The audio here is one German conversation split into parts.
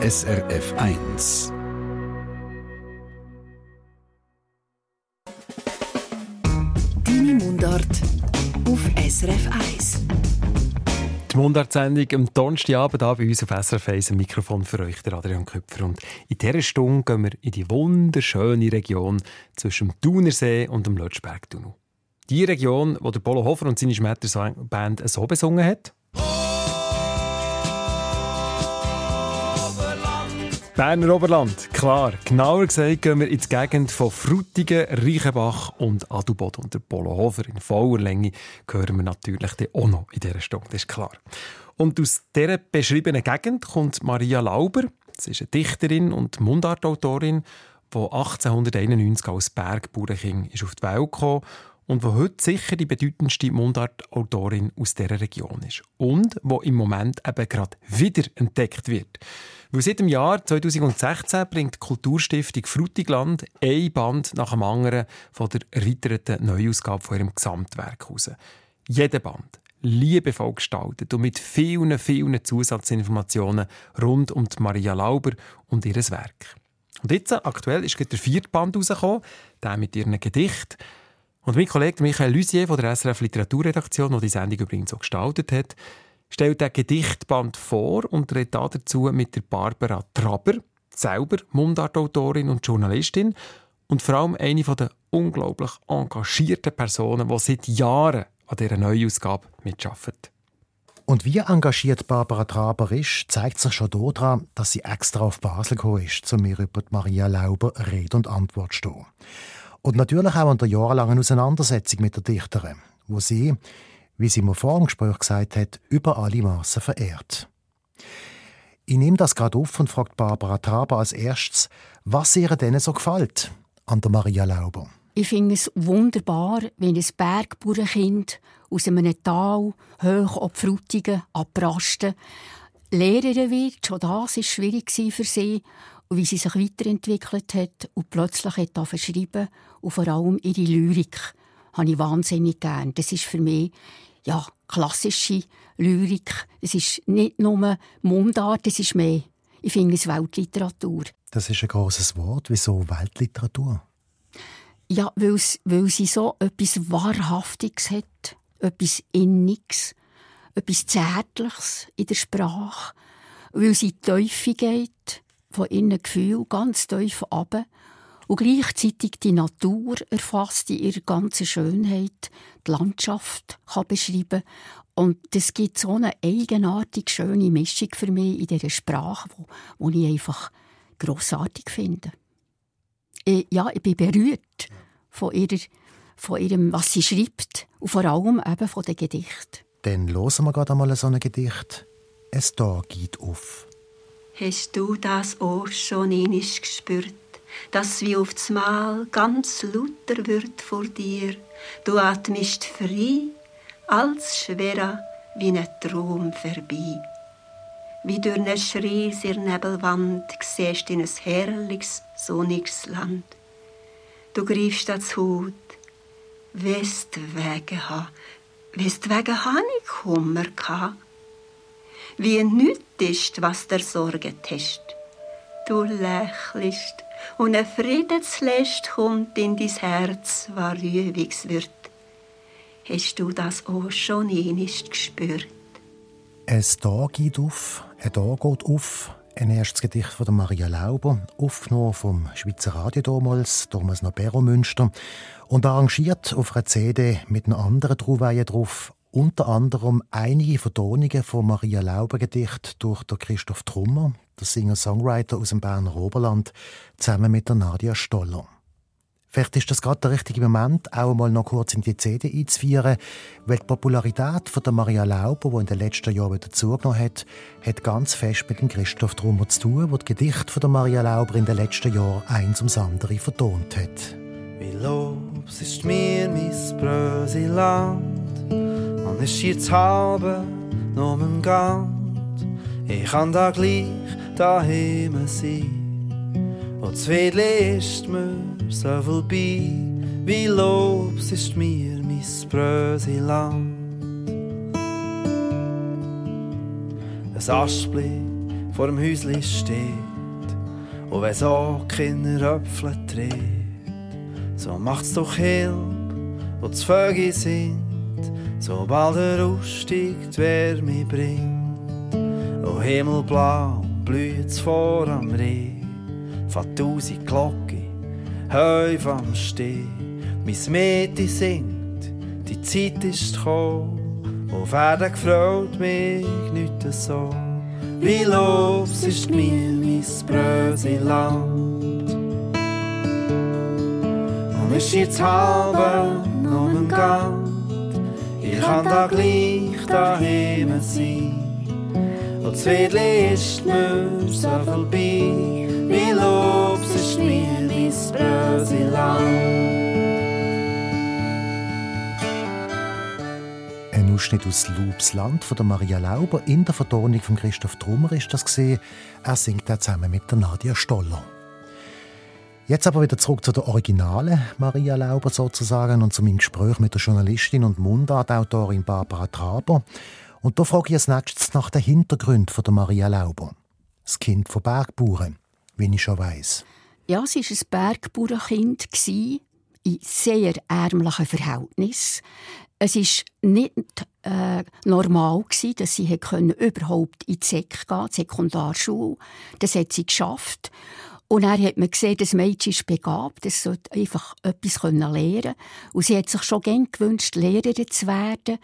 SRF 1. Deine Mundart auf SRF 1. Die Mundartsendung am Donnerstagabend hier bei uns auf SRF 1 ein Mikrofon für euch, der Adrian Köpfer. Und in dieser Stunde gehen wir in die wunderschöne Region zwischen dem Thunersee und dem Lötschbergtunnel. Die Region, wo der Polo Hofer und seine Schmettersband so besungen hat. Berner Oberland, klar. Genauer gesagt gehen wir in die Gegend von Frutigen, Reichenbach und Adelboden. Und der Polohofer in voller Länge hören wir natürlich auch noch in dieser Stunde, das ist klar. Und aus dieser beschriebenen Gegend kommt Maria Lauber. Sie ist eine Dichterin und Mundartautorin, die 1891 als Bergbauernkind auf die Welt kam und wo heute sicher die bedeutendste Mundartautorin aus dieser Region ist. Und wo im Moment eben gerade wieder entdeckt wird. Weil seit dem Jahr 2016 bringt die Kulturstiftung Frutigland ein Band nach dem anderen von der erweiterten Neuausgabe von ihrem Gesamtwerk heraus. Jeder Band liebevoll gestaltet und mit vielen, vielen Zusatzinformationen rund um Maria Lauber und ihr Werk. Und jetzt, aktuell, ist der vierte Band herausgekommen, der mit ihren Gedichten. Und mein Kollege Michael Lusier von der SRF Literaturredaktion, der die Sendung übrigens so gestaltet hat, stellt den Gedichtband vor und redet dazu mit der Barbara Traber, selber Mundartautorin und Journalistin und vor allem eine der unglaublich engagierten Personen, die seit Jahren an dieser Neuausgabe mitarbeitet. Und wie engagiert Barbara Traber ist, zeigt sich schon daran, dass sie extra auf Basel gekommen ist, um mir über Maria Lauber Rede und Antwort zu stehen. Und natürlich auch an der jahrelangen Auseinandersetzung mit der Dichterin, wo sie wie sie mir vor dem Gespräch gesagt hat, über alle Massen verehrt. Ich nehme das gerade auf und fragt Barbara Traber als erstes, was ihr denn so gefällt an der Maria Lauber. Ich finde es wunderbar, wenn ein Bergbauernkind aus einem Tal hoch auf Frutigen, abrasten, Lehrerin wird. Schon das war schwierig für sie. Und wie sie sich weiterentwickelt hat und plötzlich hat verschrieben und vor allem ihre Lyrik habe ich wahnsinnig gern. Das ist für mich ja, klassische Lyrik. Es ist nicht nur Mundart, es ist mehr. Ich finde es Weltliteratur. Das ist ein großes Wort. Wieso Weltliteratur? Ja, weil, weil sie so etwas Wahrhaftiges hat, etwas Inniges, etwas Zärtliches in der Sprache, weil sie Teufel geht, von innen Gefühl ganz tief ab und gleichzeitig die Natur erfasst in ihrer ganzen Schönheit, die Landschaft kann beschreiben und das gibt so eine eigenartig schöne Mischung für mich in dieser Sprache, wo, wo ich einfach großartig finde. Ich, ja, ich bin berührt von, ihrer, von ihrem, was sie schreibt und vor allem eben von den Gedichten. Dann hören wir gerade einmal so ein Gedicht. Es da geht auf. Hast du das auch schon einmal gespürt? Dass wie aufs Mal ganz lauter wird vor dir. Du atmest frei, als schwerer wie ein Traum vorbei. Wie durch eine schriesige Nebelwand siehst in ein herrliches, sonniges Land. Du greifst ans Hut, wirst wegen ha, wirst wegen ha nicht Kummer gehabt. Wie nüt ist, was der sorget hast. Du lächelst und ein Friedenslest kommt in dein Herz, war rühwigs wird. Hast du das auch schon einmal gespürt? Ein Tag geht auf, ein Tag geht auf. Ein erstes Gedicht von Maria Lauber, aufgenommen vom Schweizer Radio damals, damals noch Bero Münster, und arrangiert auf einer CD mit einem anderen Trauweihen drauf, unter anderem einige Vertonungen von Maria Lauber Gedicht durch Christoph Trummer, der Singer-Songwriter aus dem Berner Oberland, zusammen mit der Nadia Stoller. Vielleicht ist das gerade der richtige Moment, auch mal noch kurz in die CD einzuführen, weil die Popularität von der Maria Lauber, die in den letzten Jahren wieder zugenommen hat, hat ganz fest mit dem Christoph Trummer zu tun, der die Gedichte von der Maria Lauber in den letzten Jahren eins ums andere vertont hat. Wie los ist mir mein Bröseland, und es jetzt halbe nur im Gang. Ich kann da gleich daheim sein. Und zwei ist mir so vorbei, wie Lobs ist mir mein Bröseland. Ein Aschblick vor dem Häuschen steht. Und wenn so keine Röpfel dreht, so macht's doch Hilfe, wo die Vögel sind, sobald der Ausstieg die Wärme bringt. O Himmelblau blüht's vor am Rhein, von tausend Glocken, häuf am Stehen. Mein Mädchen singt, die Zeit ist gekommen, wo werden gefreut mich nicht so. Wie los ist mir mein Bröseland. Und ist jetzt halbe noch ein Gang, ich kann da gleich daheim sein. Das Wedli ist mir so vorbei, wie los ist mir mein Bröseland. Ein Ausschnitt aus Loops Land von der Maria Lauber. In der Vertonung von Christoph Trummer ist das gesehen. Er singt da zusammen mit der Nadia Stoller. Jetzt aber wieder zurück zu der originalen Maria Lauber sozusagen und zu meinem Gespräch mit der Journalistin und Mundartautorin Barbara Traber. Und da frage ich als nächstes nach den Hintergründen von der Maria Lauber. Das Kind von Bergbauern, wie ich schon weiss. Ja, sie war ein Bergbauernkind in sehr ärmlichen Verhältnissen. Es war nicht äh, normal, gewesen, dass sie können, überhaupt in die SEK gehen die Sekundarschule. Das hat sie geschafft. Und dann hat man gesehen, das Mädchen ist begabt, es sollte einfach etwas lernen können. Und sie hat sich schon gerne gewünscht, Lehrerin zu werden.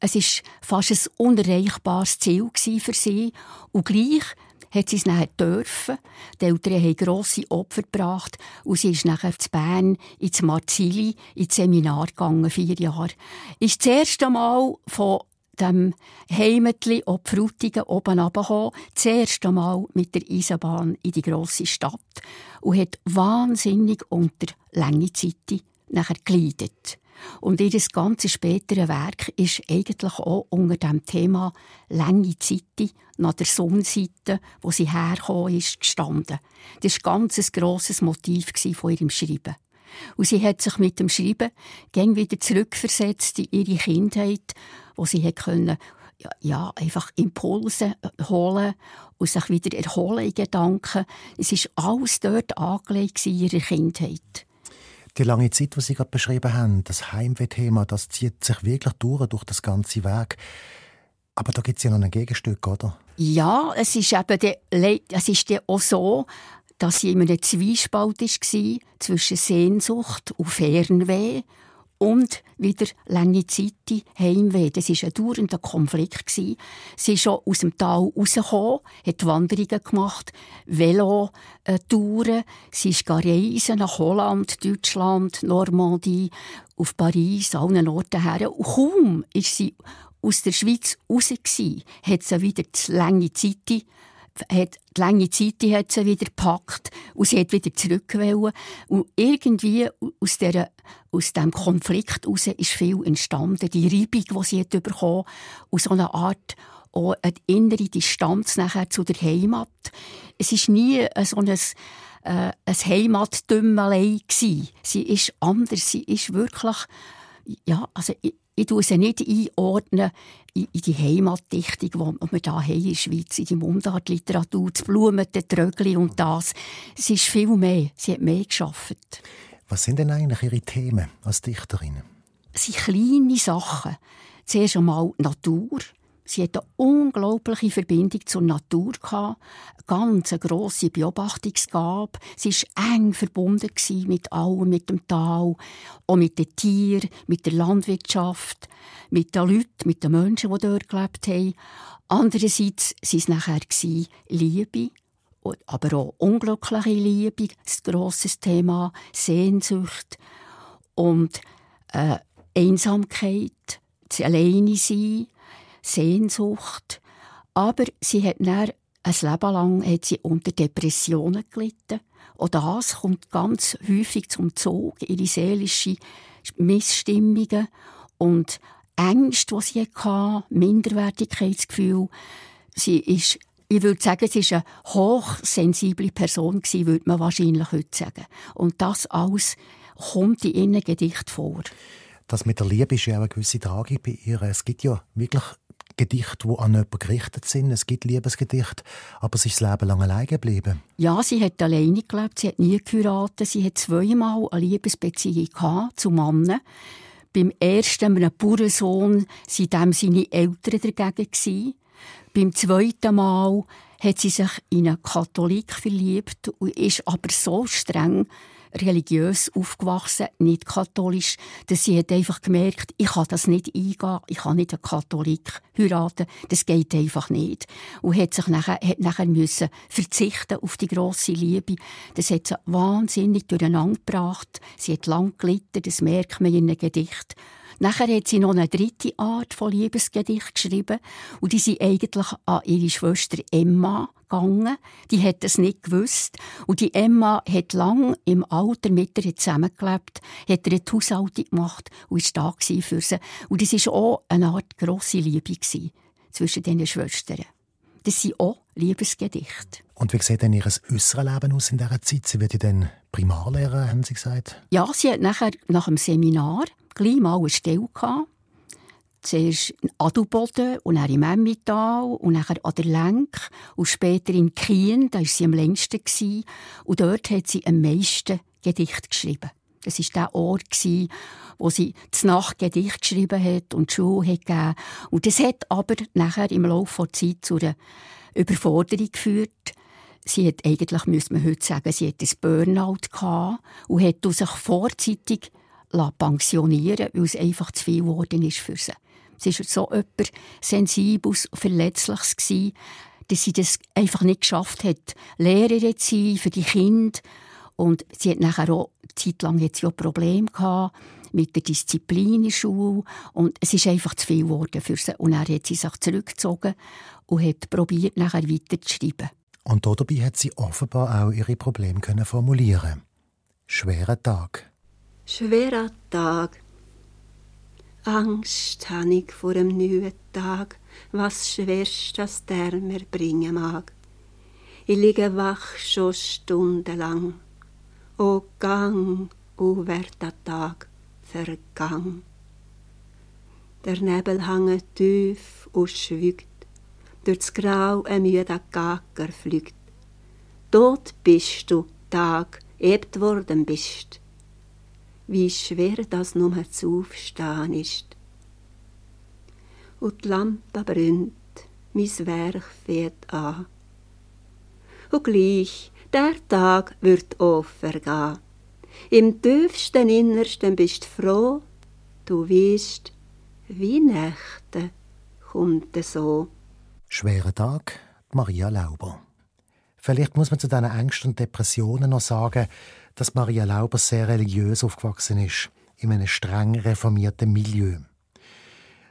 Es war fast ein unerreichbares Ziel für sie. Und gleich hat sie es nachher dürfen. Die Eltern haben grosse Opfer gebracht und sie ist nachher zu Bern ins Marzili ins Seminar gegangen, vier Jahre. Ist das erste Mal von dem Heimatli ob Frutigen oben runtergekommen, das erste Mal mit der Eisenbahn in die grosse Stadt und hat wahnsinnig unter lange Zeit nachher geleidet. Und ihr ganzes spätere Werk ist eigentlich auch unter dem Thema lange Zeit nach der Sonnenseite, wo sie hergekommen ist, gestanden. Das war ganz ein grosses Motiv von ihrem Schreiben. Und sie hat sich mit dem Schreiben gern wieder zurückversetzt in ihre Kindheit, wo sie hat können, ja, einfach Impulse holen und sich wieder erholen in Gedanken. Es ist alles dort angelegt in ihrer Kindheit. Die lange Zeit, die Sie gerade beschrieben haben, das Heimweh-Thema, das zieht sich wirklich durch, durch das ganze Werk. Aber da gibt es ja noch ein Gegenstück, oder? Ja, es ist eben de, es ist auch so, dass sie in einem Zwiespalt war zwischen Sehnsucht und Fernweh und wieder lange Zeit Heimweh. Das war ein dauernder Konflikt. Sie ist schon aus dem Tal rausgekommen, hat Wanderungen gemacht, Velo-Touren. Sie ist reisen nach Holland, Deutschland, Normandie, auf Paris, allen Orten her. Und kaum ist sie aus der Schweiz raus, hat sie wieder die lange Zeit hat die lange Zeit hat sie wieder gepackt und sie hat wieder zurück Und irgendwie aus, diesem Konflikt heraus ist viel entstanden. Die Reibung, die sie hat bekommen und so eine Art auch eine innere Distanz nachher zu der Heimat. Es ist nie so ein, äh, ein Heimatdümmelei Sie ist anders. Sie ist wirklich, ja, also ich tue sie nicht einordnen in, die Heimatdichtung, die wir hier haben in der Schweiz, in die Mundartliteratur, das Blumen, die Trögli und das. Es ist viel mehr. Sie hat mehr geschafft. Was sind denn eigentlich Ihre Themen als Dichterin? Es sind kleine Sachen. Zuerst einmal Natur. Sie hatte eine unglaubliche Verbindung zur Natur, eine ganz grosse Beobachtungsgabe. Sie war eng verbunden mit allem, mit dem Tal, auch mit den Tieren, mit der Landwirtschaft, mit den Leuten, mit den Menschen, die dort gelebt haben. Andererseits waren es nachher Liebe, aber auch unglückliche Liebe, ein grosses Thema, Sehnsucht und äh, Einsamkeit, das Alleine sein, Sehnsucht. Aber sie hat dann ein Leben lang hat sie unter Depressionen gelitten. Und das kommt ganz häufig zum Zug, ihre seelische Missstimmungen und Ängste, die sie hatte, Minderwertigkeitsgefühl. Sie ist, ich würde sagen, sie ist eine hochsensible Person würde man wahrscheinlich heute sagen. Und das alles kommt in ihren Gedicht vor. Das mit der Liebe ist ja auch eine gewisse Tragik bei ihr. Es gibt ja wirklich Gedichte, die an jemanden gerichtet sind. Es gibt Liebesgedichte, aber sie ist das Leben lang allein geblieben. Ja, sie hat alleine gelebt, sie hat nie geheiratet, sie hat zweimal eine Liebesbeziehung zu Mannen. Beim ersten, einem Bauernsohn, waren seine Eltern dagegen. Beim zweiten Mal hat sie sich in einen Katholik verliebt und ist aber so streng religiös aufgewachsen, nicht katholisch, dass sie hat einfach gemerkt, ich kann das nicht eingehen, ich kann nicht einen Katholik heiraten, das geht einfach nicht. Und hat sich nachher, hat nachher müssen verzichten auf die grosse Liebe. Das hat sie wahnsinnig durcheinander gebracht. Sie hat lang gelitten, das merkt man in einem Gedicht. Nachher hat sie noch eine dritte Art von Liebesgedicht geschrieben und die sind eigentlich an ihre Schwester Emma gegangen. Die hat es nicht gewusst und die Emma hat lang im Alter mit ihr zusammengelebt, hat ihr die Haushaltung gemacht und war da für sie. Und es war auch eine Art grosse Liebe zwischen diesen Schwestern. Das sind auch Liebesgedichte. Und wie sieht denn Ihr äußeres Leben aus in dieser Zeit? Sie wird ja dann Primarlehrer, haben Sie gesagt? Ja, sie hat nachher nach dem Seminar gleich mal eine Stelle gehabt. Zuerst in Adelboden und dann im Emmental und dann an der Lenk und später in Kien, da war sie am längsten. Gewesen. Und dort hat sie am meisten Gedicht geschrieben. Das war der Ort, wo sie das Nacht Gedicht geschrieben hat und die Schule hat gegeben. Und das hat aber nachher im Laufe der Zeit zu einer Überforderung geführt. Sie hat eigentlich, müsste man heute sagen, sie hat ein Burnout gehabt und hat sich vorzeitig pensionieren weil es einfach zu viel geworden ist für sie. Sie war so jemand Sensibles, Verletzliches, gewesen, dass sie das einfach nicht geschafft hat, Lehrerin zu sein für die Kinder. Und sie hat nachher auch, zeitlang hat sie auch Probleme gehabt mit der Disziplin in der Schule. Und es ist einfach zu viel geworden für sie. Und dann hat sie sich zurückgezogen und hat probiert, nachher weiterzuschreiben. Und dabei hat sie offenbar auch ihre Probleme formulieren Schwerer Tag. Schwerer Tag. Angst han ich vor dem neuen Tag, was schwerst das der mir bringen mag. Ich liege wach schon stundenlang. O gang, o werd der Tag vergang. Der Nebel hange tief und schwügt, durchs Grau ein müder Gacker flügt. Dort bist du, Tag, ebt worden bist wie schwer das nur zu aufstehen ist. Und die Lampe brennt, mein Werk fährt an. Und gleich, der Tag wird auch vergehen. Im tiefsten Innersten bist froh, du weißt, wie Nächte kommt so. Schwerer Tag, Maria Lauber. Vielleicht muss man zu diesen Ängsten und Depressionen noch sagen, dass Maria Lauber sehr religiös aufgewachsen ist, in einem streng reformierten Milieu.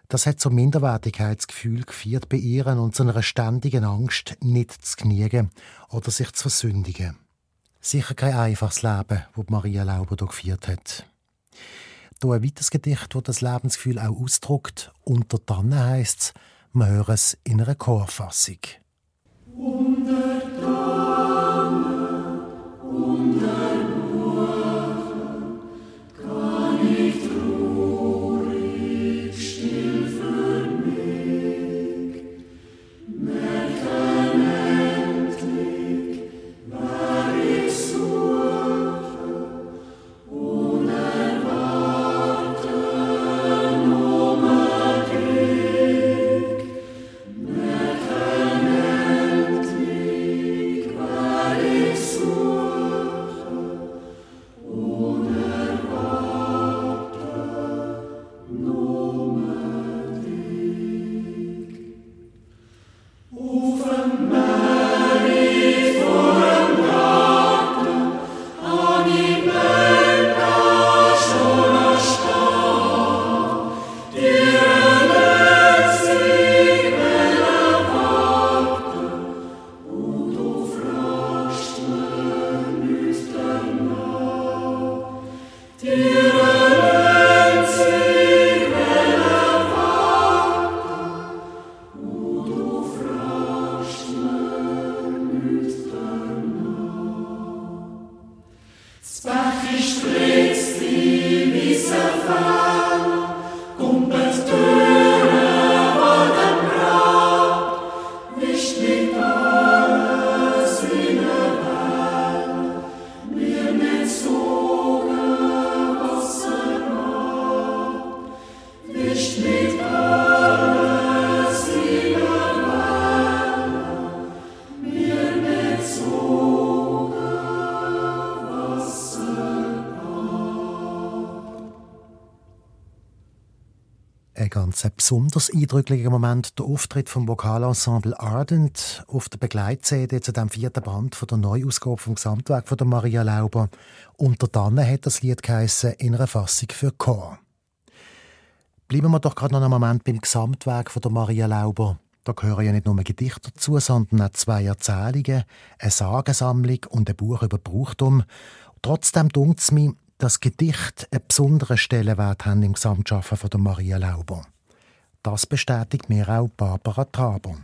Das hat zum Minderwertigkeitsgefühl geführt bei ihr und zu einer ständigen Angst, nicht zu genügen oder sich zu versündigen. Sicher kein einfaches Leben, das Maria Lauber hier geführt hat. Hier ein weiteres Gedicht, das das Lebensgefühl auch ausdrückt. Unter Tannen heisst es, wir hören es in einer Chorfassung. Unter besonders eindrücklicher Moment der Auftritt vom Vokalensemble Ardent auf der Begleit-CD zu dem vierten Band von der Neuausgabe vom Gesamtwerk von der Maria Lauber. Unter dann hat das Lied geheissen, in einer Fassung für Chor. Bleiben wir doch gerade noch einen Moment beim Gesamtwerk von der Maria Lauber. Da gehören ja nicht nur Gedichte dazu, sondern auch zwei Erzählungen, eine Sagensammlung und ein Buch über Brauchtum. Trotzdem dunkt es mir, dass Gedichte einen besonderen Stellenwert haben im Gesamtschaffen von der Maria Lauber. Das bestätigt mir auch Barbara Traber.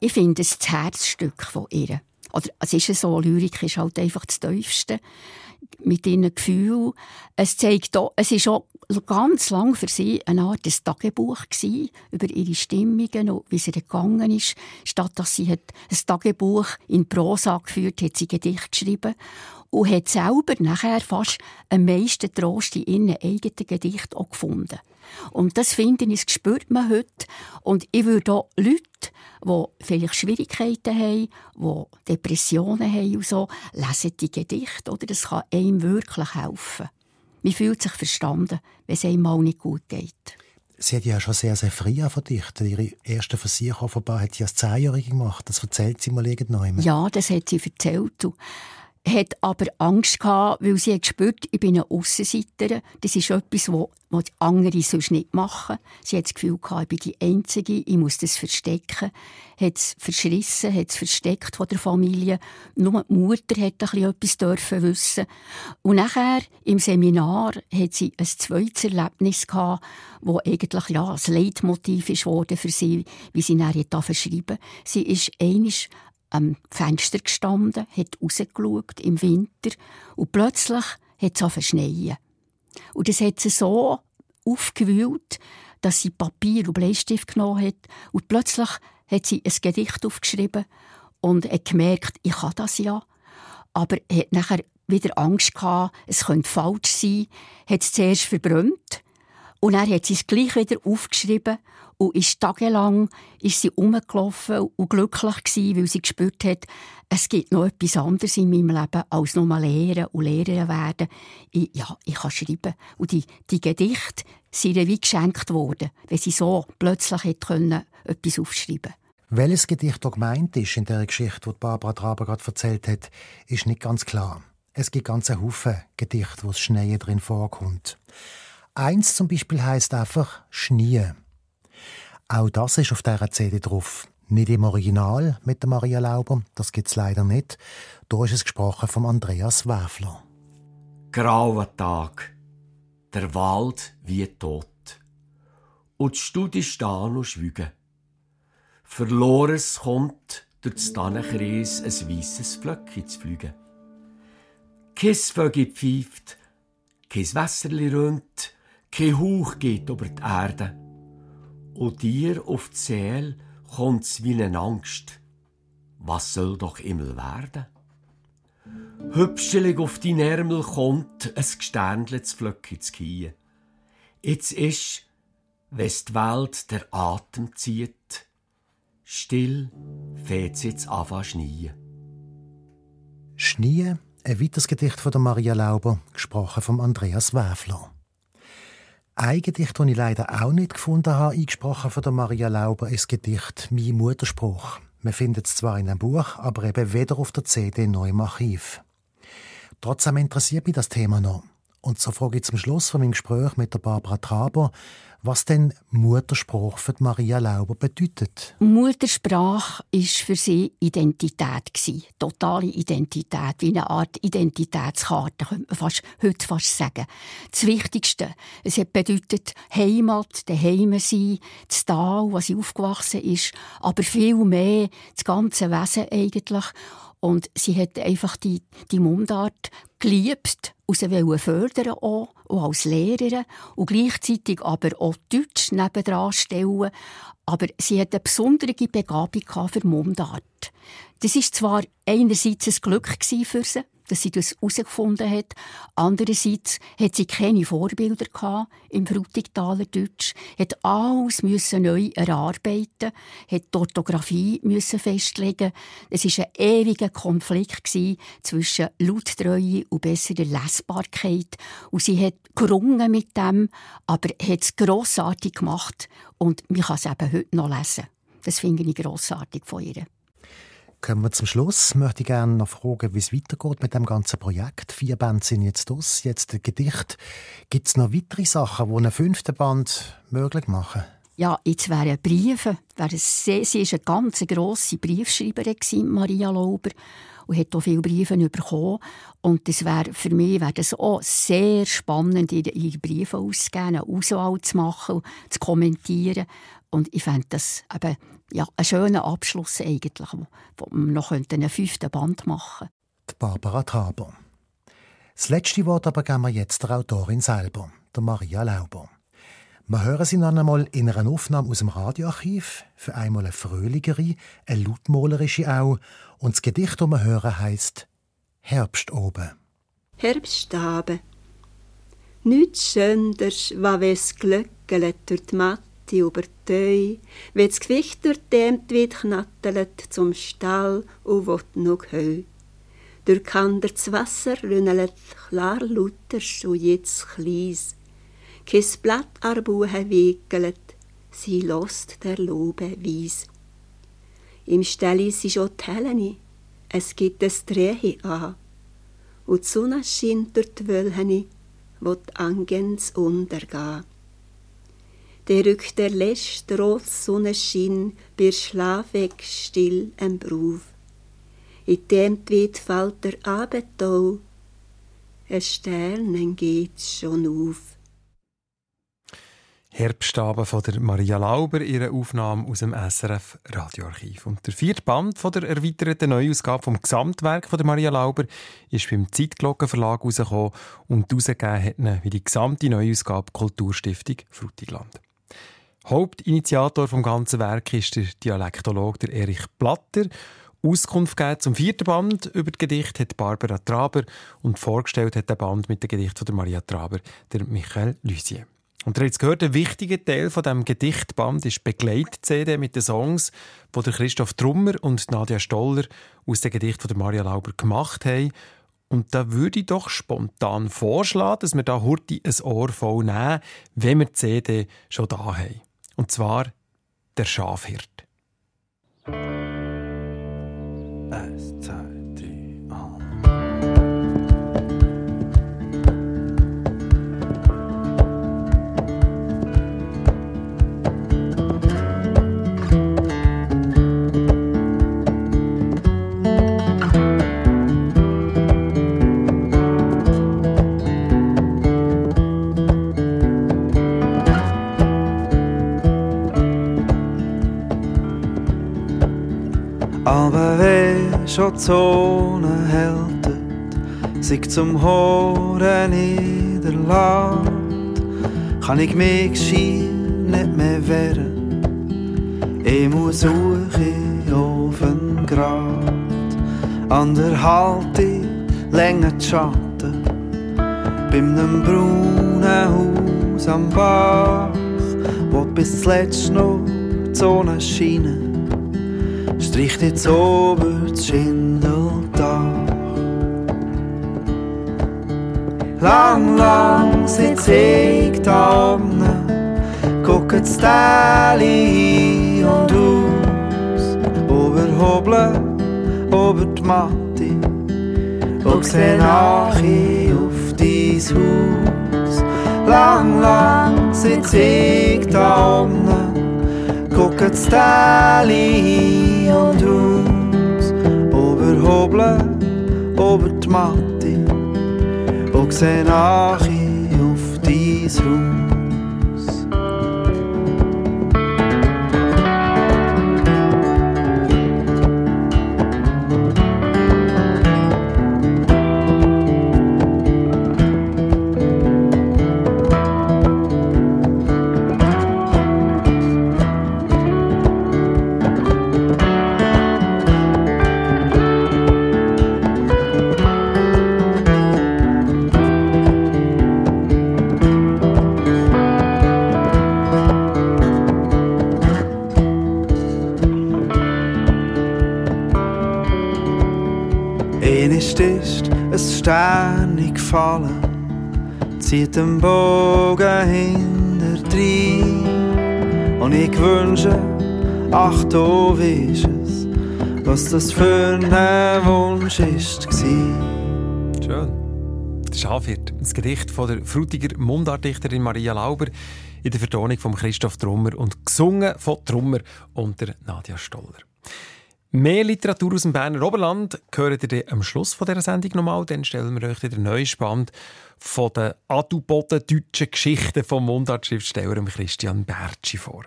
Ich finde es das Herzstück von ihr. Oder es ist so, Lyrik ist halt einfach das Tiefste mit ihren Gefühlen. Es zeigt auch, es ist auch ganz lang für sie eine Art des Tagebuch gewesen, über ihre Stimmungen und wie sie gegangen ist. Statt dass sie ein Tagebuch in Prosa geführt hat, sie Gedicht geschrieben und hat selber nachher fast am meisten Trost in ihren eigenen Gedicht auch gefunden. Und das finde ich, das spürt man heute. Und ich würde auch Leute, die vielleicht Schwierigkeiten haben, die Depressionen haben und so, lesen die Gedichte, oder? Das kann einem wirklich helfen. Man fühlt sich verstanden, wenn es einem mal nicht gut geht. Sie hat ja schon sehr, sehr früh verdichtet. Ihre erste Versuche offenbar hat sie als Zehnjährige gemacht. Das erzählt sie mal irgendwann. Ja, das hat sie erzählt hat aber Angst gehabt, weil sie gespürt, ich bin eine Aussenseiterin. Das ist etwas, was die andere sonst nicht machen. Sie hat das Gefühl gehabt, ich bin die Einzige, ich muss das verstecken. Hat es verschrissen, hat es versteckt von der Familie. Nur die Mutter hat etwas dürfen wissen. Und nachher, im Seminar, hat sie ein zweites Erlebnis gehabt, das eigentlich, ja, ein Leitmotiv ist für sie, wie sie nachher verschrieben Sie ist einisch am Fenster gestanden, hat rausgeschaut im Winter und plötzlich hat es angefangen Und das hat sie so aufgewühlt, dass sie Papier und Bleistift genommen hat und plötzlich hat sie ein Gedicht aufgeschrieben und hat gemerkt, ich kann das ja. Aber hat nachher wieder Angst gehabt, es könnte falsch sein, hat es zuerst verbrannt und dann hat sie es gleich wieder aufgeschrieben und ist tagelang ist sie rumgelaufen und glücklich gewesen, weil sie gespürt hat, es gibt noch etwas anderes in meinem Leben als nur mal lehren und Lehrerin werden. Ich, ja, ich kann schreiben. Und die, die Gedichte sind ihr wie geschenkt worden, weil sie so plötzlich hätte können, etwas aufschreiben Welches Gedicht da gemeint ist in der Geschichte, die Barbara Traber gerade erzählt hat, ist nicht ganz klar. Es gibt ganze Haufen Gedichte, wo das Schnee drin vorkommt. Eins zum Beispiel heißt einfach Schnee. Auch das ist auf dieser CD drauf. Nicht im Original mit der Maria Lauber, das gibt es leider nicht. Da ist es gesprochen von Andreas Wäfler. Grauer Tag, der Wald wie tot. Und die Studie stehen und schwügen. Verlores kommt durch das Tannenkreis ein weisses Flöckchen zu fliegen. Kein Vögel pfeift, kein Wässerli rönt, kein Hauch geht über die Erde und dir auf die Seele kommt's wie eine Angst. Was soll doch immer werden? Hübschelig auf dein Ärmel kommt ein gesternletes Flöckchen zu gehen. Jetzt ist, wes die Welt der Atem zieht, still fäht's jetzt anfangen schneien. Schnee, ein weiteres Gedicht von der Maria Lauber, gesprochen von Andreas Wäfler. Ein Gedicht, das ich leider auch nicht gefunden habe, eingesprochen von der Maria Lauber, ist das Gedicht «Mein Mutterspruch». Man findet es zwar in einem Buch, aber eben weder auf der CD noch im Archiv. Trotzdem interessiert mich das Thema noch. Und so frage ich zum Schluss von meinem Gespräch mit der Barbara Traber, was denn Muttersprache für Maria Lauber bedeutet. Muttersprache ist für sie Identität gewesen. totale Identität, wie eine Art Identitätskarte, könnte man fast, heute fast sagen. Das Wichtigste, es hat bedeutet Heimat, daheim sein, das Tal, wo sie aufgewachsen ist, aber viel mehr das ganze Wesen eigentlich. Und sie hat einfach die, die Mundart geliebt und sie wollen fördern auch, auch als Lehrerin und gleichzeitig aber auch Deutsch nebendran stellen. Aber sie hat eine besondere Begabung für Mundart. Das ist zwar einerseits ein Glück für sie, dass sie das herausgefunden hat. Andererseits hat sie keine Vorbilder gehabt im Frutigtaler Deutsch, hat alles müssen neu erarbeiten, hat die Orthographie müssen festlegen. Es ist ein ewiger Konflikt zwischen Lauttreue und besserer Lesbarkeit. Und sie hat gerungen mit dem, aber hat es grossartig gemacht und man kann es eben heute noch lesen. Das finde ich grossartig von ihr. Kommen wir zum Schluss. Möchte ich gerne noch fragen, wie es weitergeht mit dem ganzen Projekt. Vier Bände sind jetzt aus, jetzt ein Gedicht. Gibt es noch weitere Sachen, die einen fünften Band möglich machen? Ja, jetzt wären Briefe. Sie war eine ganz grosse Briefschreiberin, Maria Lauber, und hat auch viele Briefe bekommen. Und das wäre, für mich wäre das auch sehr spannend, ihre Briefe auszugeben, eine Auswahl zu machen, zu kommentieren. Und ich fände das eben, ja, ein schöner Abschluss eigentlich, wo wir noch einen fünften Band machen Die Barbara Traber. Das letzte Wort aber geben wir jetzt der Autorin selber, der Maria Lauber. Wir hören sie noch einmal in einer Aufnahme aus dem Radioarchiv, für einmal eine fröhlichere, eine lautmalerische auch, und das Gedicht, das wir hören, heisst Herbst oben. Herbst oben. Nichts schönders, was wes glöckelt durch die Matte über die Teu, wie das Gewicht durch dem wie knattelt zum Stall und wot noch Heu. Durch Kander das Wasser rünnelt klar lauter und jetzt kleis. Kein Blatt ar Buhe wickelt, sie lost der Lobe wies. Im Stelli ist schon die Helene, es gibt es Drehe an. Und die Sonne scheint durch die Wölhene, wo die Angens untergehen. Der rückt der letzte rot Sonnenschein bir schlafweg still im Bruf. In dem Tweet fällt der Abendtau, ein Sternen geht schon auf. Herbstabend von der Maria Lauber, ihre Aufnahme aus dem SRF Radioarchiv. Und der vierte Band von der erweiterten Neuausgabe vom Gesamtwerk von der Maria Lauber ist beim Zeitglocken Verlag herausgekommen und herausgegeben hat wie die gesamte Neuausgabe Kulturstiftung Frutigland. Hauptinitiator vom ganzen Werk ist der Dialektologe der Erich Platter. Auskunft gegeben zum vierten Band über das Gedicht hat Barbara Traber und vorgestellt hat der Band mit dem Gedicht von der Maria Traber der Michael Lusier. Und ihr habt gehört, ein wichtiger Teil von dem Gedichtband ist Begleit-CD mit den Songs, die der Christoph Trummer und Nadia Stoller aus dem Gedicht von der Maria Lauber gemacht haben. Und da würde ich doch spontan vorschlagen, dass wir da heute ein Ohr voll nehmen, wenn wir die CD schon da haben. Und zwar der Schafhirt. Eins, zwei, schon die Sonne hält, sich zum Horen niederlässt, kann ich mich schier nicht mehr wehren. Ich muss suchen auf den Grat, an der Halte länger Schatten, beim nem braunen Haus am Bach, wo bis zuletzt noch die Sonne scheint streicht jetzt ober das Schindeldach. Lang, lang sitz ich da unten, gucke das Täli und aus, überhobeln, über die Matte, und seh nachher auf dein Haus. Lang, lang sitz ich da unten, gucke das Täli und aus, überhobeln, über die Matte, und seh nachher auf dein Haus. Zieht den Bogen hinter drin. Und ich wünsche, ach du weißt es, was das für ein Wunsch ist. Schön. Der Schafhirt, das Gedicht von der Frutiger Mundartdichterin Maria Lauber in der Vertonung von Christoph Trummer und gesungen von Trummer und der Nadja Stoller. Mehr Literatur aus dem Berner Oberland hört ihr am Schluss dieser Sendung nochmal. Dann stellen wir euch den neuen Band von den Aduboden deutschen Geschichten vom Mundartschriftsteller Christian Bertschi vor.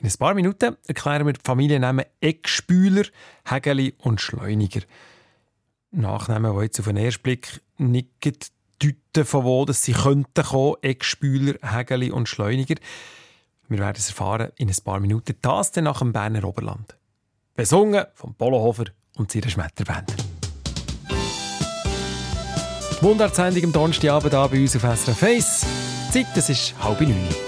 In ein paar Minuten erklären wir die Familiennamen Eckspüler, Hägeli und Schleuniger. Nachnamen, die jetzt auf den ersten Blick nicht deuten, von wo dass sie könnten kommen, Eckspüler, Hägeli und Schleuniger. Wir werden es erfahren in ein paar Minuten. Das dann nach dem Berner Oberland. Besungen von Polohofer und seiner Schmetterband. Die Mundartsendung am Donnerstagabend hier bei uns auf SRF 1. Zeit, es ist halb neun.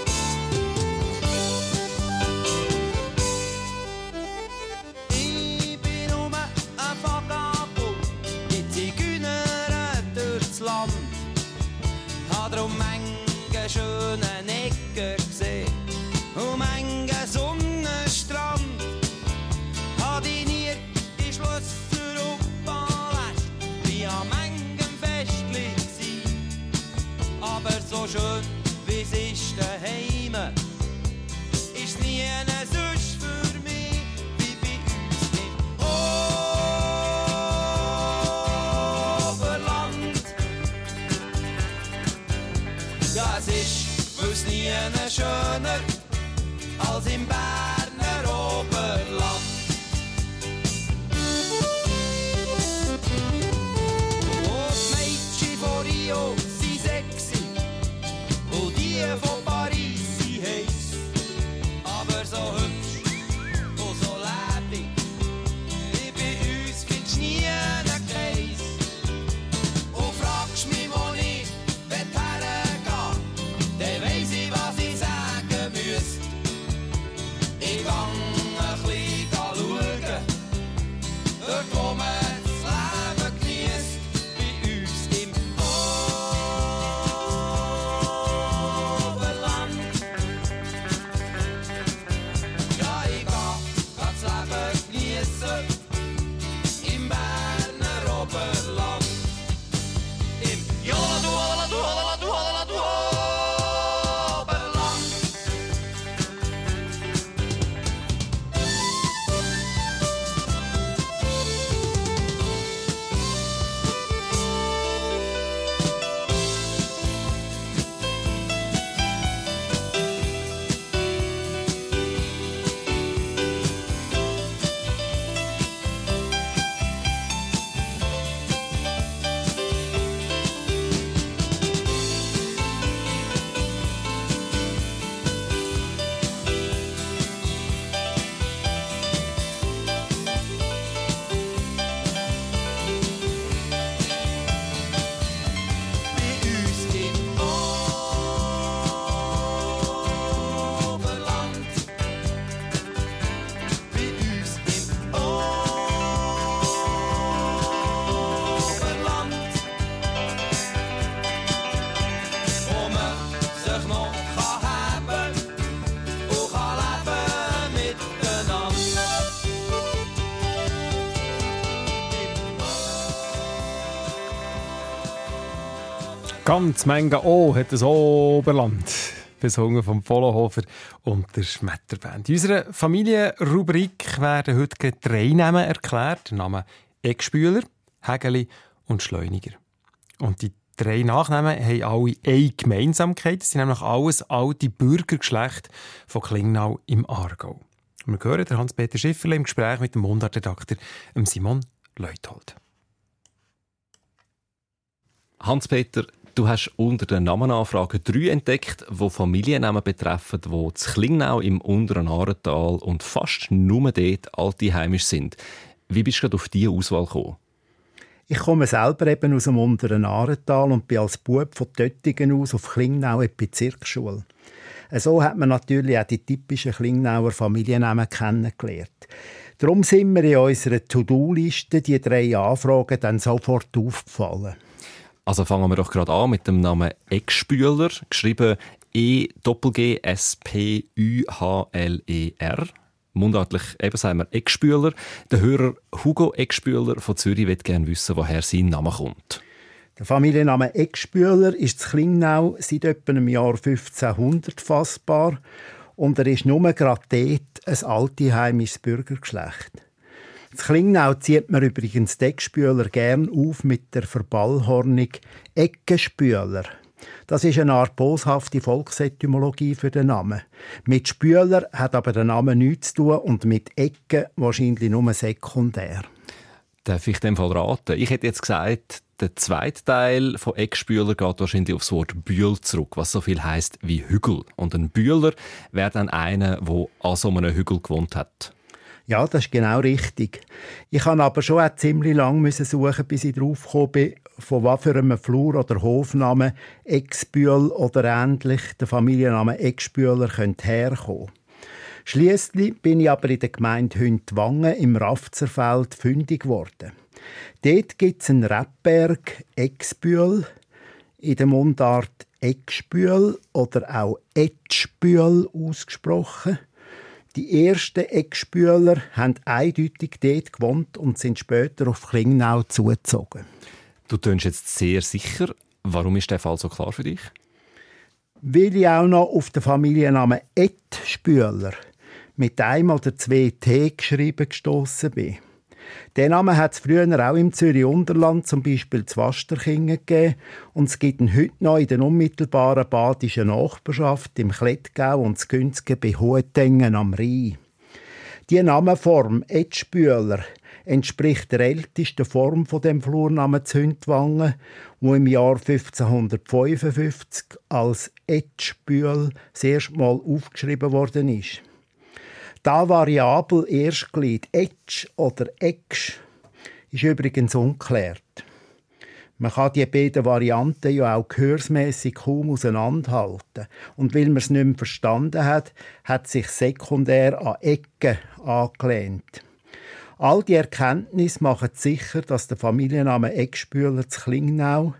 Ganz Menge O hat das Oberland. Besungen vom Polohofer und der Schmetterband. In unserer Familienrubrik werden heute drei Namen erklärt. Namen Eckspüler, Hägeli und Schleuniger. Und die drei Nachnamen haben alle eine Gemeinsamkeit. Sie sind nämlich alles alte Bürgergeschlecht von Klingnau im Aargau. Und wir hören Hans-Peter Schifferle im Gespräch mit dem Mundartredakteur Simon Leuthold. Hans-Peter, Du hast unter den Namenanfragen drei entdeckt, die Familiennamen betreffen, die zu Klingnau im unteren Arental und fast nur dort alte heimisch sind. Wie bist du auf diese Auswahl gekommen? Ich komme selber eben aus dem unteren Arental und bin als Bub von Töttingen aus auf Klingnau in die Bezirksschule. So hat man natürlich auch die typischen Klingnauer Familiennamen kennengelernt. Darum sind mir in unserer To-Do-Liste die drei Anfragen dann sofort aufgefallen. Also fangen wir doch gerade an mit dem Namen Eckspüler, geschrieben E-G-S-P-U-H-L-E-R. Mundartlich eben sagen wir Eckspüler. Der Hörer Hugo Eckspüler von Zürich wird gerne wissen, woher sein Name kommt. Der Familienname Eckspüler ist zu Klingnau seit etwa im Jahr 1500 fassbar und er ist nur gerade dort ein alteheimisches Bürgergeschlecht. In Klingnau zieht man übrigens die Eckspüler gern auf mit der Verballhornung Eckenspüler. Das ist eine Art boshafte Volksetymologie für den Namen. Mit Spüler hat aber der Name nichts zu tun und mit Ecken wahrscheinlich nur sekundär. Darf ich dem Fall raten? Ich hätte jetzt gesagt, der zweite Teil von Eckspüler geht wahrscheinlich aufs Wort Bühl zurück, was so viel heißt wie Hügel. Und ein Bühler wäre dann einer, der an so einem Hügel gewohnt hat. Ja, das ist genau richtig. Ich habe aber schon auch ziemlich lange suchen, bis ich darauf gekommen bin, von was für einem Flur oder Hofnamen Exbühl oder ähnlich der Familienname Exbühler herkommen Schließlich bin ich aber in der Gemeinde Hündwangen im Rafzerfeld fündig geworden. Dort gibt es einen Rebberg Exbühl, in der Mundart Eckspül oder auch Etschbühl ausgesprochen. Die ersten Eckspüler haben eindeutig dort gewohnt und sind später auf Klingnau zugezogen. Du tönst jetzt sehr sicher. Warum ist der Fall so klar für dich? Weil ich auch noch auf den Familiennamen Etspüler mit einem oder zwei T geschrieben gestoßen bin. Den Namen hat es früher auch im Zürich Unterland, zum Beispiel zu Wasterkingen gegeben. Und es gibt ihn heute noch in der unmittelbaren badischen Nachbarschaft im Klettgau und Günzgen bei Hohentengen am Rhein. Die Namenform Etschbühler entspricht der ältesten Form von dem Flurnamen Zündwangen, wo im Jahr 1555 als Etschbühl das erste Mal aufgeschrieben worden ist. Da Variabel Erstglied Etsch oder Eksch ist übrigens unklärt. Man kann die beiden Varianten ja auch gehörsmässig kaum auseinanderhalten. Und weil man es nicht mehr verstanden hat, hat sich sekundär an Ecken angelehnt. All die Erkenntnisse machen sicher, dass der Familienname Eckspüler zu Klingnau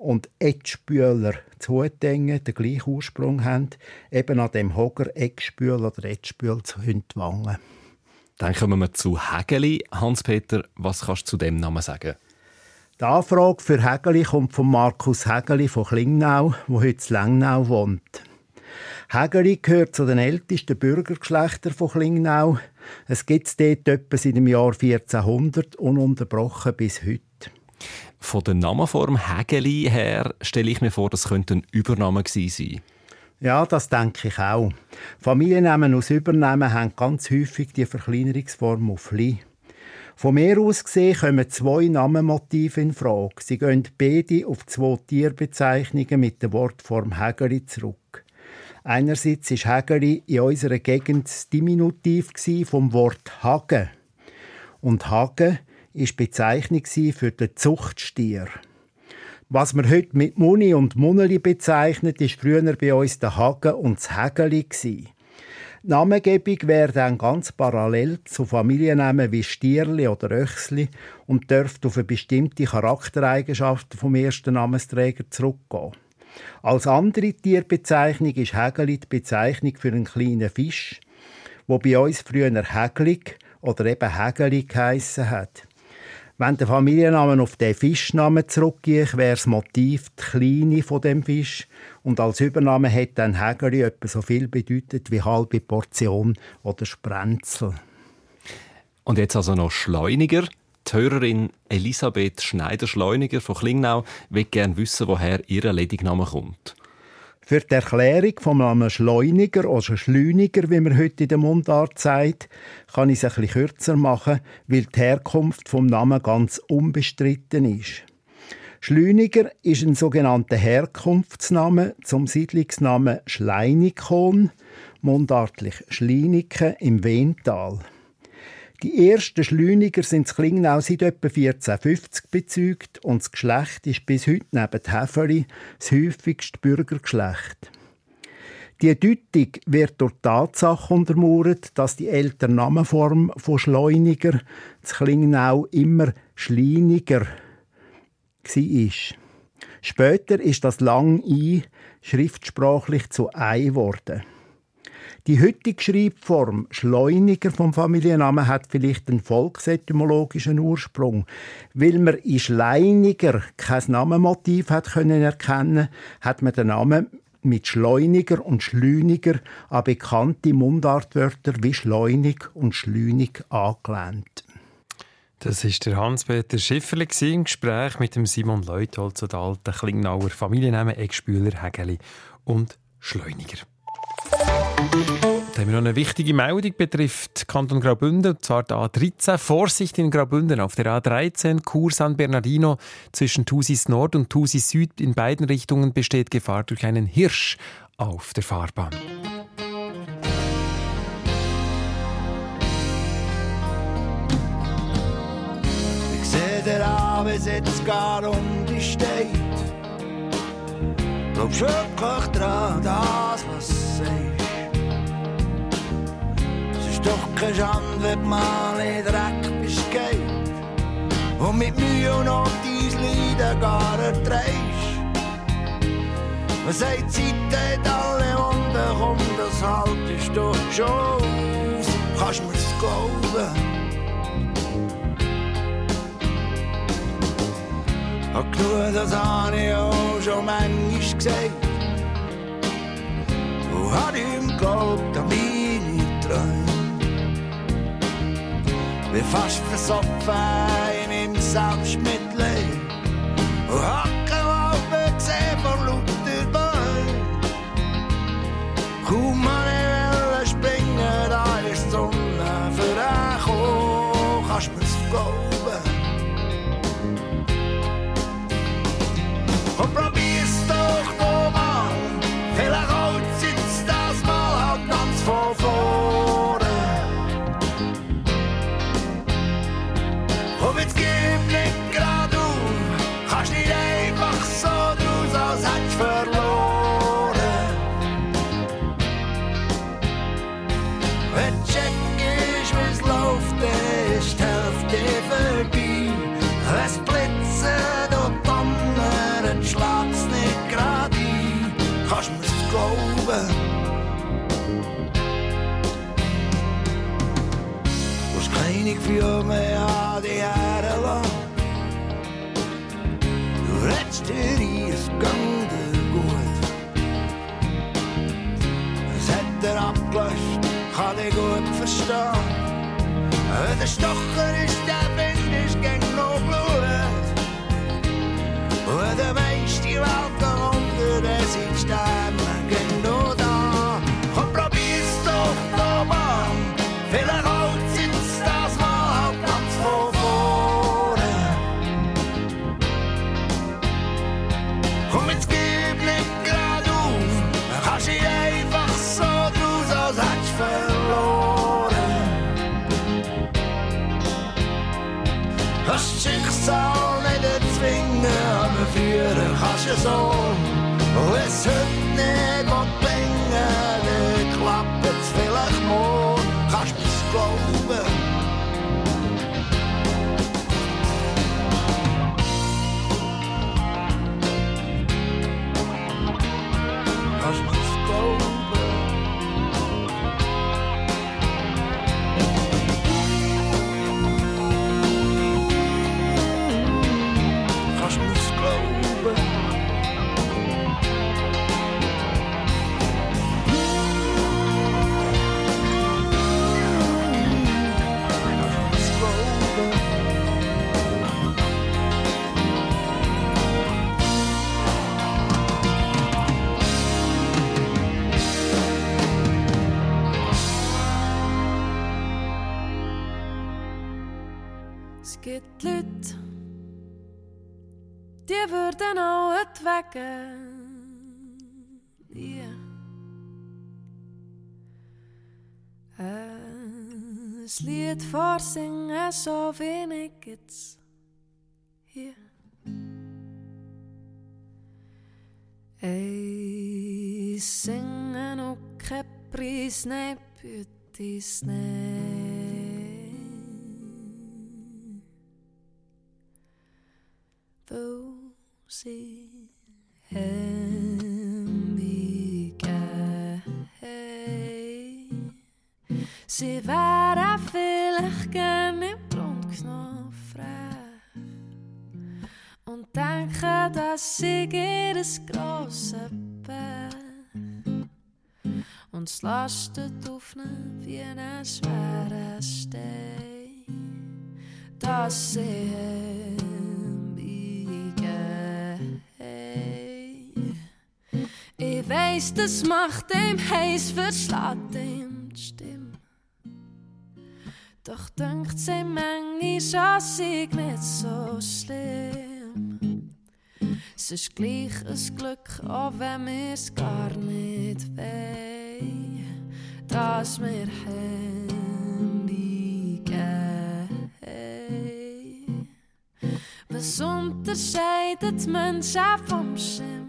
und Etschbühler zu Hutengen den gleichen Ursprung haben, eben an dem Hoger Eckspül oder Etschbühl zu Hündwangen. Dann kommen wir zu Hägeli. Hans-Peter, was kannst du zu dem Namen sagen? Die Anfrage für Hägeli kommt von Markus Hägeli von Klingnau, wo heute in Lengnau wohnt. Hägeli gehört zu den ältesten Bürgergeschlechtern von Klingnau. Es gibt es dort etwa seit dem Jahr 1400 ununterbrochen bis heute. Von der Namenform Hägeli her stelle ich mir vor, das könnte ein Übernahme sein. Ja, das denke ich auch. Familiennamen aus Übernahmen haben ganz häufig die Verkleinerungsform auf Li. Von mir aus gesehen kommen zwei Namenmotive in Frage. Sie gehen beide auf zwei Tierbezeichnungen mit der Wortform Hägeli zurück. Einerseits ist Hägeli in unserer Gegend das Diminutiv vom Wort Hagen. Und Hagen ist Bezeichnung für den Zuchtstier. Was man heute mit Muni und Munneli bezeichnet, ist früher bei uns der Hagen und das Hägeli. Die Namengebung wäre dann ganz parallel zu Familiennamen wie Stierli oder Öchsli und dürfte auf eine bestimmte Charaktereigenschaft vom ersten Namensträger zurückgehen. Als andere Tierbezeichnung ist Hägeli die Bezeichnung für einen kleinen Fisch, wo bei uns früher Hägelig oder eben Hägeli geheissen hat. Wenn der Familienname auf den Fischnamen zurückgeht, wäre das Motiv die Kleine von dem Fisch und als Übername hätte dann Hägeli etwa so viel bedeutet wie halbe Portion oder Sprenzel. Und jetzt also noch Schleuniger. Die Hörerin Elisabeth Schneider-Schleuniger von Klingnau will gerne wissen, woher ihr Ledigname kommt. Für die Erklärung vom Namen Schleuniger oder Schleuniger, wie man heute in der Mundart sagt, kann ich es bisschen kürzer machen, weil die Herkunft vom Namen ganz unbestritten ist. Schleuniger ist ein sogenannter Herkunftsname zum Siedlungsnamen Schleinikon, mundartlich Schleiniken im Wehntal. Die ersten Schleuniger sind in Klingnau seit etwa 1450 bezeugt und das Geschlecht ist bis heute neben Häferi das häufigste Bürgergeschlecht. Die Deutung wird durch die Tatsache untermauert, dass die ältere Namenform von Schleuniger zu Klingnau immer Schleiniger war. Später ist das lang I schriftsprachlich zu Ei geworden. Die heutige Schreibform Schleuniger vom Familiennamen hat vielleicht einen volksetymologischen Ursprung. Weil man in Schleiniger kein Namenmotiv hat können erkennen, hat man den Namen mit Schleuniger und Schlüniger an bekannte Mundartwörter wie Schleunig und Schlünig angelehnt. Das ist der Hans-Peter Schifferli im Gespräch mit dem Simon Leuthold zu den alten Klingnauer Familiennamen Eckspüler, Hägeli und Schleuniger. Dann haben noch eine wichtige Meldung betrifft Kanton Graubünden, und zwar der A13. Vorsicht in Graubünden auf der A13 Kur San Bernardino zwischen Thusis Nord und Thusis Süd in beiden Richtungen besteht Gefahr durch einen Hirsch auf der Fahrbahn. Ich sehe der Abend jetzt gar um die steht. Glaubst wirklich dran, das was du sagst? Es ist doch keine Schande, wenn mal in Dreck bist geht. Und mit Mühe und Not dein Leiden gar erträgst. Man sagt, Zeit hat alle Wunden, komm, das haltest du schon aus. Kannst mir's glauben? Hab genug, das habe ich auch schon manchmal gesagt. Und hab ihm geglaubt an meine Träume. Bin fast versoffen in meinem Selbstmitleid. Und Gang dir gut. Es hat er abgelöscht, kann ich gut verstehen. Der Stocher ist der Wind, ist gegen noch Blut. Und der meiste Welt unter der sind Es gibt Leute, die würden auch wegen nie. ein Lied vorsingen, so wenig gibt's hier. Ey, singen och Caprice, nej, pyttis, nej. Sie hemmiga, hej. Sie wäre vielleicht gern im Grundknopf frech und denke, dass sie jedes große Pech und es lastet auf ne wie eine schwere Stein, dass sie Ich weiß, das macht dem heiß, verschlägt ihm die Stimme. Doch denkt sie manchmal, dass ich nicht so schlimm. Es ist gleich ein Glück, auch wenn wir's gar nicht wollen, dass wir hemmigen. Was unterscheidet Menschen vom Schimpans?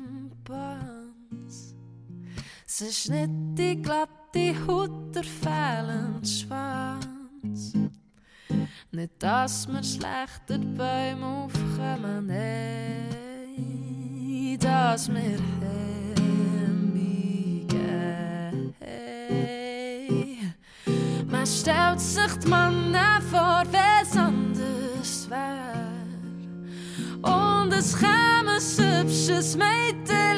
Es ist nicht die glatte Haut, der fehlende Schwanz. Nicht, dass wir schlechter Bäume aufkommen, nein, dass wir hemmigen. Hey. Man stellt sich die Männer vor, wie's anders wär. Und es käme ein hübsches Mädchen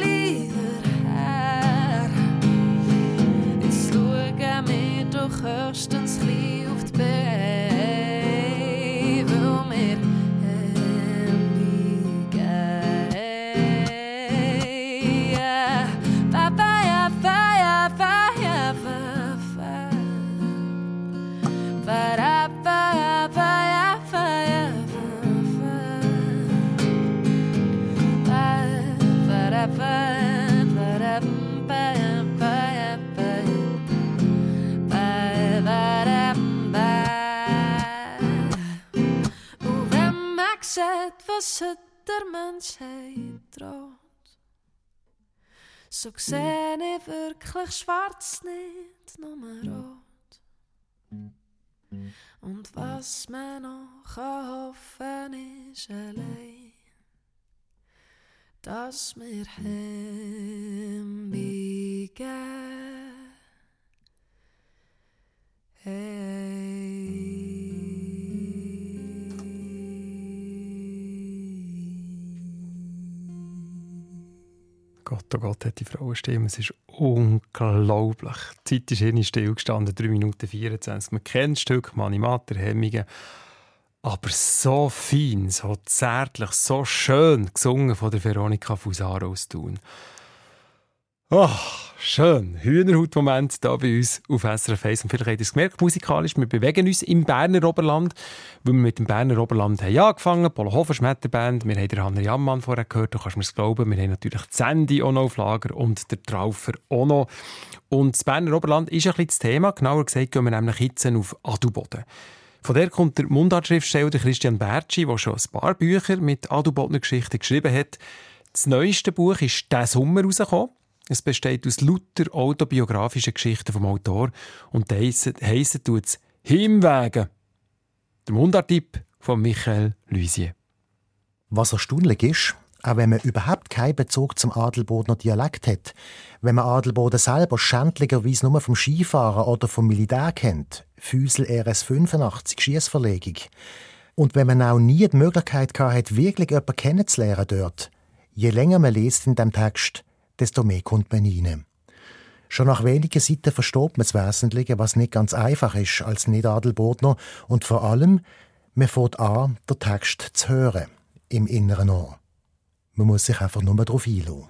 was hat der Menschheit droht, so seh ich wirklich schwarz, nicht nur rot. Und was man noch kann hoffen ist allein, dass wir hemmigen. Gott, oh Gott, hat die Frauenstimme. Es ist unglaublich. Die Zeit ist irgendwie stillgestanden, 3 Minuten 24. Man kennt das Stück Manimater, Hemmungen. Aber so fein, so zärtlich, so schön gesungen von der Veronika Fusaro aus Thun. Oh, schön. Hühnerhaut-Moment hier bei uns auf SRF 1. Und vielleicht habt ihr es gemerkt, musikalisch, wir bewegen uns im Berner Oberland, weil wir mit dem Berner Oberland haben angefangen haben. Polohofer Schmetterband, wir haben den Hanner Jammann vorher gehört, du kannst mir es glauben. Wir haben natürlich Sandy auch noch auf Lager und der Traufer auch noch. Und das Berner Oberland ist ein bisschen das Thema. Genauer gesagt gehen wir nämlich jetzt auf Adelboden. Von der kommt der Mundartschriftsteller Christian Bertschi, der schon ein paar Bücher mit Adelbodner Geschichten geschrieben hat. Das neueste Buch ist diesen Sommer rausgekommen. Es besteht aus lauter autobiografischen Geschichten vom Autor und heissen tut es «Himwegen». Der Mundarttipp von Michael Luisier. Was erstaunlich ist, auch wenn man überhaupt keinen Bezug zum Adelbodner Dialekt hat, wenn man Adelboden selber schändlicherweise nur vom Skifahren oder vom Militär kennt, Füsel RS 85 Schiessverlegung, und wenn man auch nie die Möglichkeit hat, wirklich jemanden kennenzulernen dort, je länger man liest in dem Text, desto mehr kommt man rein. Schon nach wenigen Seiten versteht man das Wesentliche, was nicht ganz einfach ist als Nicht-Adelbodner und vor allem, man fängt an, den Text zu hören, im inneren Ohr. Man muss sich einfach nur darauf einlassen.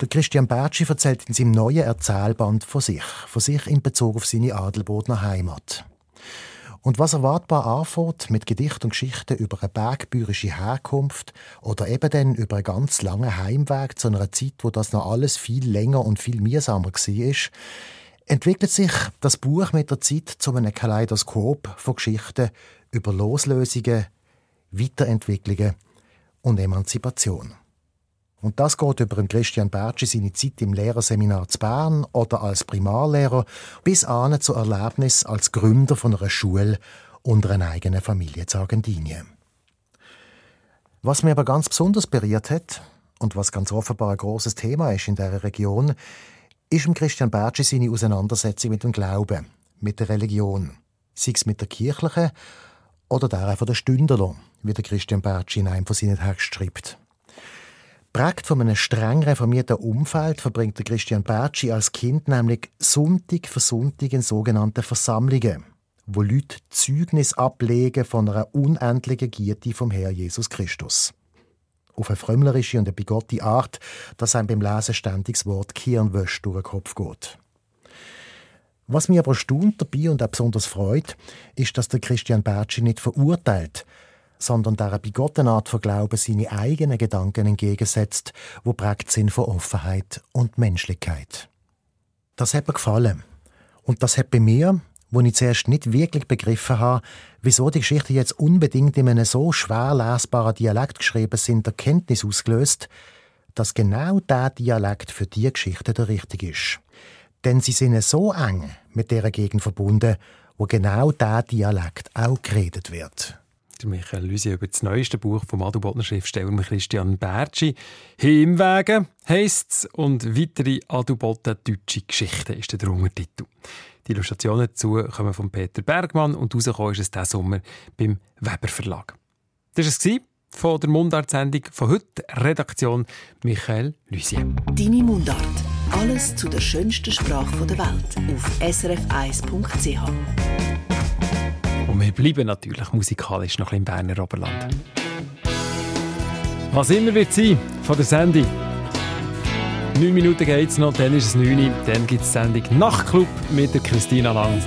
Der Christian Bertschi erzählt in seinem neuen Erzählband von sich, von sich in Bezug auf seine Adelbodner Heimat. Und was erwartbar anfängt mit Gedicht und Geschichten über eine bergbürische Herkunft oder eben dann über einen ganz langen Heimweg zu einer Zeit, wo das noch alles viel länger und viel mühsamer war, entwickelt sich das Buch mit der Zeit zu einem Kaleidoskop von Geschichten über Loslösungen, Weiterentwicklungen und Emanzipation. Und das geht über den Christian Bertschi seine Zeit im Lehrerseminar zu Bern oder als Primarlehrer bis an zu Erlebnis als Gründer von einer Schule und einer eigenen Familie zu Argentinien. Was mir aber ganz besonders berührt hat und was ganz offenbar ein großes Thema ist in der Region, ist im Christian Bertschi seine Auseinandersetzung mit dem Glauben, mit der Religion, sei es mit der kirchlichen oder der von der Stünderler, wie der Christian Bertschi in einem von seinen Texten schreibt. Prägt von einem streng reformierten Umfeld verbringt Christian Bertschi als Kind nämlich Sonntag für Sonntag in sogenannten Versammlungen, wo Leute Zeugnis ablegen von einer unendlichen Gierde vom Herr Jesus Christus auf eine frömmlerische und eine bigotte Art, dass einem beim Lesen ständig das Wort Kirnwäsch durch den Kopf geht. Was mich aber staunt dabei und auch besonders freut, ist, dass der Christian Bertschi nicht verurteilt, sondern dieser bigotten Art von Glauben seine eigenen Gedanken entgegensetzt, wo prägt sind von Offenheit und Menschlichkeit. Das hat mir gefallen. Und das hat bei mir, wo ich zuerst nicht wirklich begriffen habe, wieso die Geschichte jetzt unbedingt in einem so schwer lesbaren Dialekt geschrieben sind, Erkenntnis ausgelöst, dass genau der Dialekt für die Geschichte der richtige ist. Denn sie sind so eng mit der Gegend verbunden, wo genau der Dialekt auch geredet wird. Michael Lüsi über das neueste Buch vom Adelbodner Schriftsteller Christian Bertschi. «Heimwege» heisst es und weitere Adelboden deutsche Geschichten ist der Untertitel. Die Illustrationen dazu kommen von Peter Bergmann und rausgekommen ist es diesen Sommer beim Weber Verlag. Das war es von der Mundart-Sendung von heute. Redaktion Michael Lüsier. Deine Mundart. Alles zu der schönsten Sprache der Welt auf srf1.ch. Und wir bleiben natürlich musikalisch noch im Berner Oberland. Was immer wird sein von der Sendung. Neun Minuten geht es noch, dann ist es neun, dann gibt es die Sendung Nachtclub mit der Christina Lang.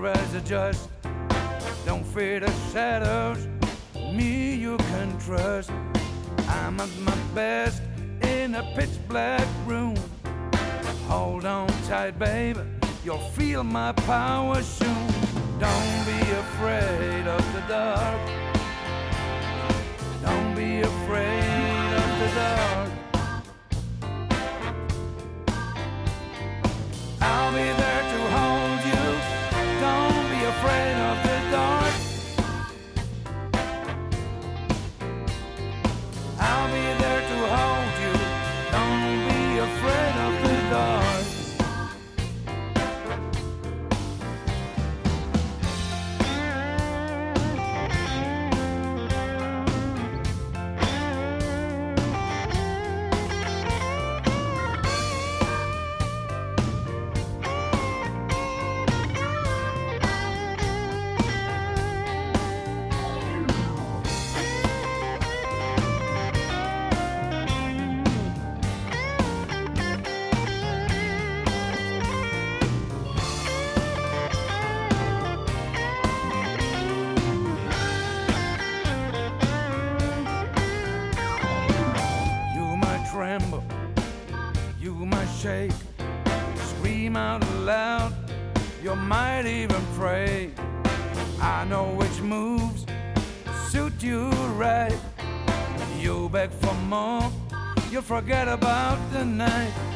rise just don't fear the shadows. Me you can trust. I'm at my best in a pitch black room. Hold on tight, baby. You'll feel my power soon. Don't be afraid of the dark. Don't be afraid of the dark. I'll be there. forget about the night.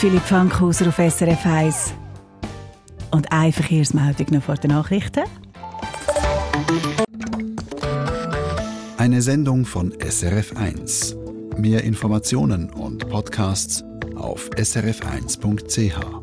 Philipp Fankhauser auf SRF 1. Und eine Verkehrsmeldung noch vor den Nachrichten. Eine Sendung von SRF 1. Mehr Informationen und Podcasts auf srf1.ch.